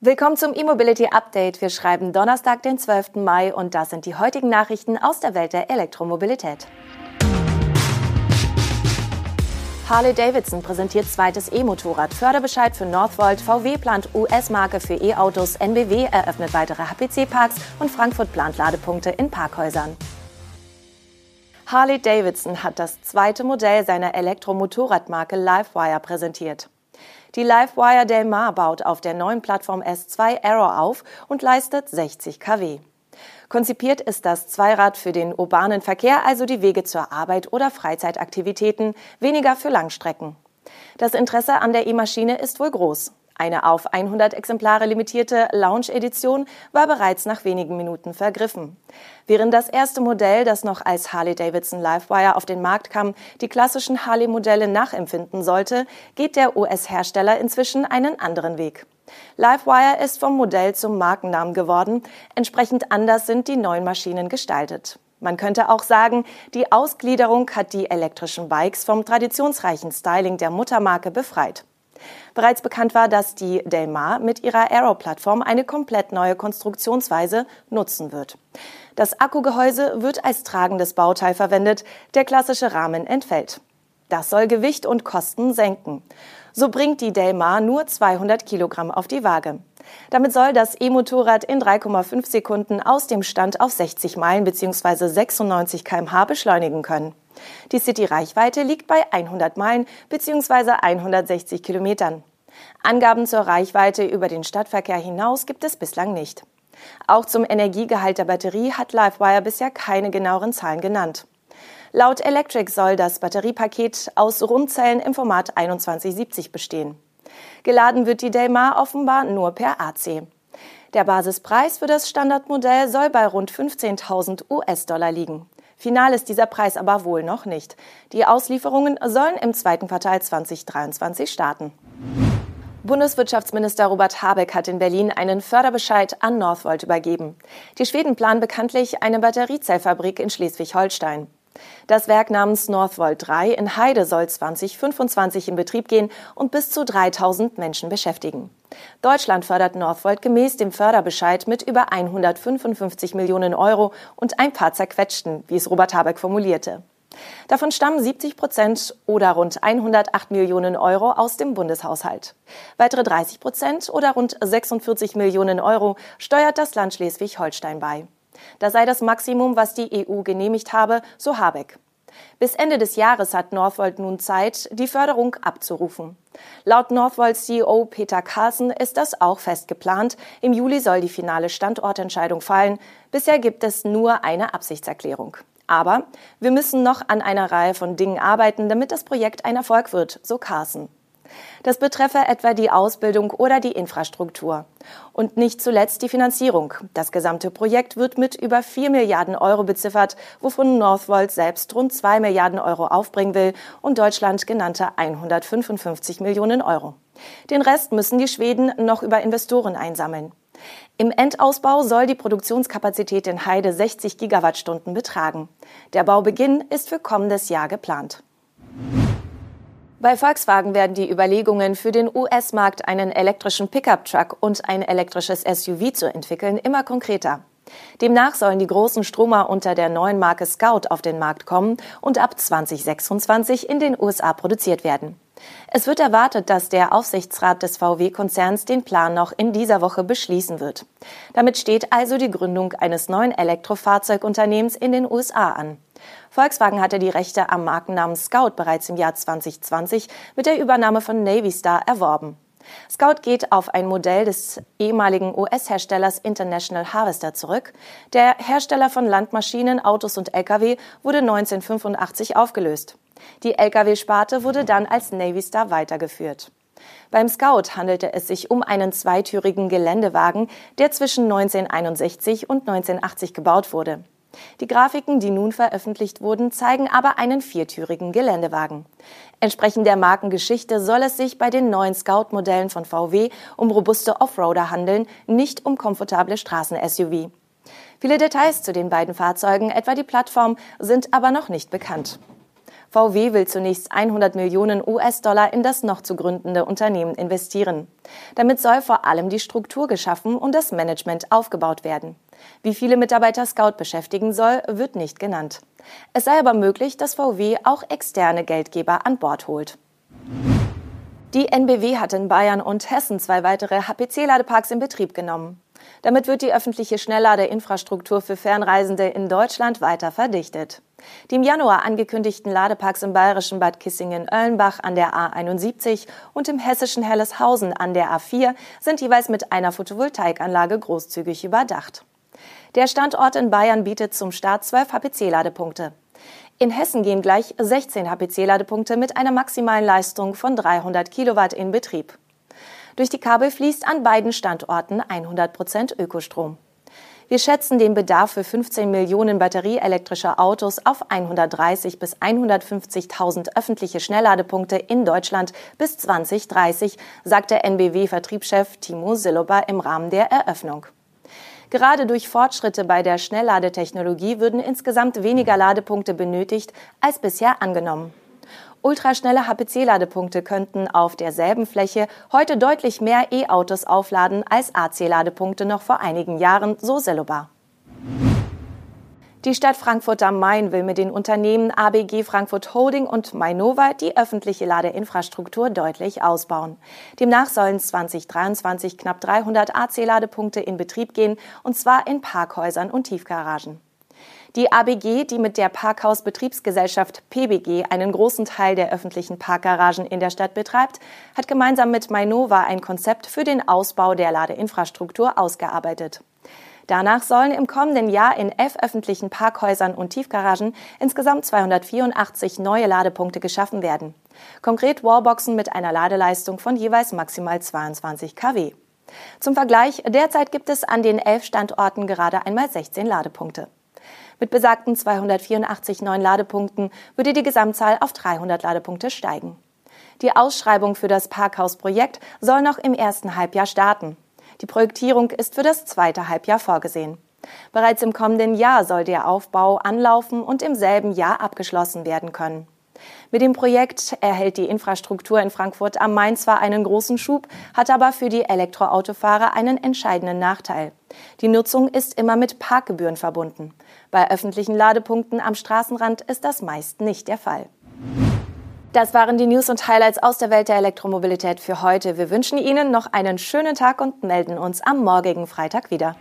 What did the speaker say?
Willkommen zum E-Mobility Update. Wir schreiben Donnerstag, den 12. Mai und das sind die heutigen Nachrichten aus der Welt der Elektromobilität. Harley Davidson präsentiert zweites E-Motorrad. Förderbescheid für Northvolt. VW plant US-Marke für E-Autos. NBW eröffnet weitere HPC-Parks und Frankfurt plant Ladepunkte in Parkhäusern. Harley Davidson hat das zweite Modell seiner Elektromotorradmarke Livewire präsentiert. Die Livewire Del Mar baut auf der neuen Plattform S2 Arrow auf und leistet 60 kW. Konzipiert ist das Zweirad für den urbanen Verkehr, also die Wege zur Arbeit oder Freizeitaktivitäten, weniger für Langstrecken. Das Interesse an der E-Maschine ist wohl groß. Eine auf 100 Exemplare limitierte Lounge-Edition war bereits nach wenigen Minuten vergriffen. Während das erste Modell, das noch als Harley-Davidson Livewire auf den Markt kam, die klassischen Harley-Modelle nachempfinden sollte, geht der US-Hersteller inzwischen einen anderen Weg. Livewire ist vom Modell zum Markennamen geworden. Entsprechend anders sind die neuen Maschinen gestaltet. Man könnte auch sagen, die Ausgliederung hat die elektrischen Bikes vom traditionsreichen Styling der Muttermarke befreit. Bereits bekannt war, dass die Del Mar mit ihrer Aero-Plattform eine komplett neue Konstruktionsweise nutzen wird. Das Akkugehäuse wird als tragendes Bauteil verwendet, der klassische Rahmen entfällt. Das soll Gewicht und Kosten senken. So bringt die Del Mar nur 200 Kilogramm auf die Waage. Damit soll das E-Motorrad in 3,5 Sekunden aus dem Stand auf 60 Meilen bzw. 96 kmh beschleunigen können. Die City-Reichweite liegt bei 100 Meilen bzw. 160 Kilometern. Angaben zur Reichweite über den Stadtverkehr hinaus gibt es bislang nicht. Auch zum Energiegehalt der Batterie hat Livewire bisher keine genaueren Zahlen genannt. Laut Electric soll das Batteriepaket aus Rundzellen im Format 2170 bestehen. Geladen wird die Delmar offenbar nur per AC. Der Basispreis für das Standardmodell soll bei rund 15.000 US-Dollar liegen. Final ist dieser Preis aber wohl noch nicht. Die Auslieferungen sollen im zweiten Quartal 2023 starten. Bundeswirtschaftsminister Robert Habeck hat in Berlin einen Förderbescheid an Northvolt übergeben. Die Schweden planen bekanntlich eine Batteriezellfabrik in Schleswig-Holstein. Das Werk namens Northvolt 3 in Heide soll 2025 in Betrieb gehen und bis zu 3000 Menschen beschäftigen. Deutschland fördert Northvolt gemäß dem Förderbescheid mit über 155 Millionen Euro und ein paar zerquetschten, wie es Robert Habeck formulierte. Davon stammen 70 Prozent oder rund 108 Millionen Euro aus dem Bundeshaushalt. Weitere 30 Prozent oder rund 46 Millionen Euro steuert das Land Schleswig-Holstein bei. Das sei das Maximum, was die EU genehmigt habe, so Habeck. Bis Ende des Jahres hat Northvolt nun Zeit, die Förderung abzurufen. Laut Northvolt CEO Peter Carlsen ist das auch fest geplant. Im Juli soll die finale Standortentscheidung fallen. Bisher gibt es nur eine Absichtserklärung. Aber wir müssen noch an einer Reihe von Dingen arbeiten, damit das Projekt ein Erfolg wird, so Carlsen. Das betreffe etwa die Ausbildung oder die Infrastruktur. Und nicht zuletzt die Finanzierung. Das gesamte Projekt wird mit über 4 Milliarden Euro beziffert, wovon Northvolt selbst rund 2 Milliarden Euro aufbringen will und Deutschland genannte 155 Millionen Euro. Den Rest müssen die Schweden noch über Investoren einsammeln. Im Endausbau soll die Produktionskapazität in Heide 60 Gigawattstunden betragen. Der Baubeginn ist für kommendes Jahr geplant. Bei Volkswagen werden die Überlegungen für den US-Markt einen elektrischen Pickup-Truck und ein elektrisches SUV zu entwickeln immer konkreter. Demnach sollen die großen Stromer unter der neuen Marke Scout auf den Markt kommen und ab 2026 in den USA produziert werden. Es wird erwartet, dass der Aufsichtsrat des VW-Konzerns den Plan noch in dieser Woche beschließen wird. Damit steht also die Gründung eines neuen Elektrofahrzeugunternehmens in den USA an. Volkswagen hatte die Rechte am Markennamen Scout bereits im Jahr 2020 mit der Übernahme von Navy Star erworben. Scout geht auf ein Modell des ehemaligen US-Herstellers International Harvester zurück. Der Hersteller von Landmaschinen, Autos und Lkw wurde 1985 aufgelöst. Die Lkw-Sparte wurde dann als Navy Star weitergeführt. Beim Scout handelte es sich um einen zweitürigen Geländewagen, der zwischen 1961 und 1980 gebaut wurde. Die Grafiken, die nun veröffentlicht wurden, zeigen aber einen viertürigen Geländewagen. Entsprechend der Markengeschichte soll es sich bei den neuen Scout-Modellen von VW um robuste Offroader handeln, nicht um komfortable Straßen-SUV. Viele Details zu den beiden Fahrzeugen, etwa die Plattform, sind aber noch nicht bekannt. VW will zunächst 100 Millionen US-Dollar in das noch zu gründende Unternehmen investieren. Damit soll vor allem die Struktur geschaffen und das Management aufgebaut werden. Wie viele Mitarbeiter Scout beschäftigen soll, wird nicht genannt. Es sei aber möglich, dass VW auch externe Geldgeber an Bord holt. Die NBW hat in Bayern und Hessen zwei weitere HPC-Ladeparks in Betrieb genommen. Damit wird die öffentliche Schnellladeinfrastruktur für Fernreisende in Deutschland weiter verdichtet. Die im Januar angekündigten Ladeparks im bayerischen Bad Kissingen-Oellenbach an der A71 und im hessischen Helleshausen an der A4 sind jeweils mit einer Photovoltaikanlage großzügig überdacht. Der Standort in Bayern bietet zum Start 12 HPC-Ladepunkte. In Hessen gehen gleich 16 HPC-Ladepunkte mit einer maximalen Leistung von 300 Kilowatt in Betrieb. Durch die Kabel fließt an beiden Standorten 100 Prozent Ökostrom. Wir schätzen den Bedarf für 15 Millionen batterieelektrischer Autos auf 130 bis 150.000 öffentliche Schnellladepunkte in Deutschland bis 2030, sagte NBW-Vertriebschef Timo Sillober im Rahmen der Eröffnung. Gerade durch Fortschritte bei der Schnellladetechnologie würden insgesamt weniger Ladepunkte benötigt als bisher angenommen. Ultraschnelle HPC-Ladepunkte könnten auf derselben Fläche heute deutlich mehr E-Autos aufladen als AC-Ladepunkte noch vor einigen Jahren, so Sellobar. Die Stadt Frankfurt am Main will mit den Unternehmen ABG Frankfurt Holding und Mainova die öffentliche Ladeinfrastruktur deutlich ausbauen. Demnach sollen 2023 knapp 300 AC-Ladepunkte in Betrieb gehen, und zwar in Parkhäusern und Tiefgaragen. Die ABG, die mit der Parkhausbetriebsgesellschaft PBG einen großen Teil der öffentlichen Parkgaragen in der Stadt betreibt, hat gemeinsam mit Mainova ein Konzept für den Ausbau der Ladeinfrastruktur ausgearbeitet. Danach sollen im kommenden Jahr in elf öffentlichen Parkhäusern und Tiefgaragen insgesamt 284 neue Ladepunkte geschaffen werden. Konkret Wallboxen mit einer Ladeleistung von jeweils maximal 22 kW. Zum Vergleich, derzeit gibt es an den elf Standorten gerade einmal 16 Ladepunkte. Mit besagten 284 neuen Ladepunkten würde die Gesamtzahl auf 300 Ladepunkte steigen. Die Ausschreibung für das Parkhausprojekt soll noch im ersten Halbjahr starten. Die Projektierung ist für das zweite Halbjahr vorgesehen. Bereits im kommenden Jahr soll der Aufbau anlaufen und im selben Jahr abgeschlossen werden können. Mit dem Projekt erhält die Infrastruktur in Frankfurt am Main zwar einen großen Schub, hat aber für die Elektroautofahrer einen entscheidenden Nachteil. Die Nutzung ist immer mit Parkgebühren verbunden. Bei öffentlichen Ladepunkten am Straßenrand ist das meist nicht der Fall. Das waren die News und Highlights aus der Welt der Elektromobilität für heute. Wir wünschen Ihnen noch einen schönen Tag und melden uns am morgigen Freitag wieder.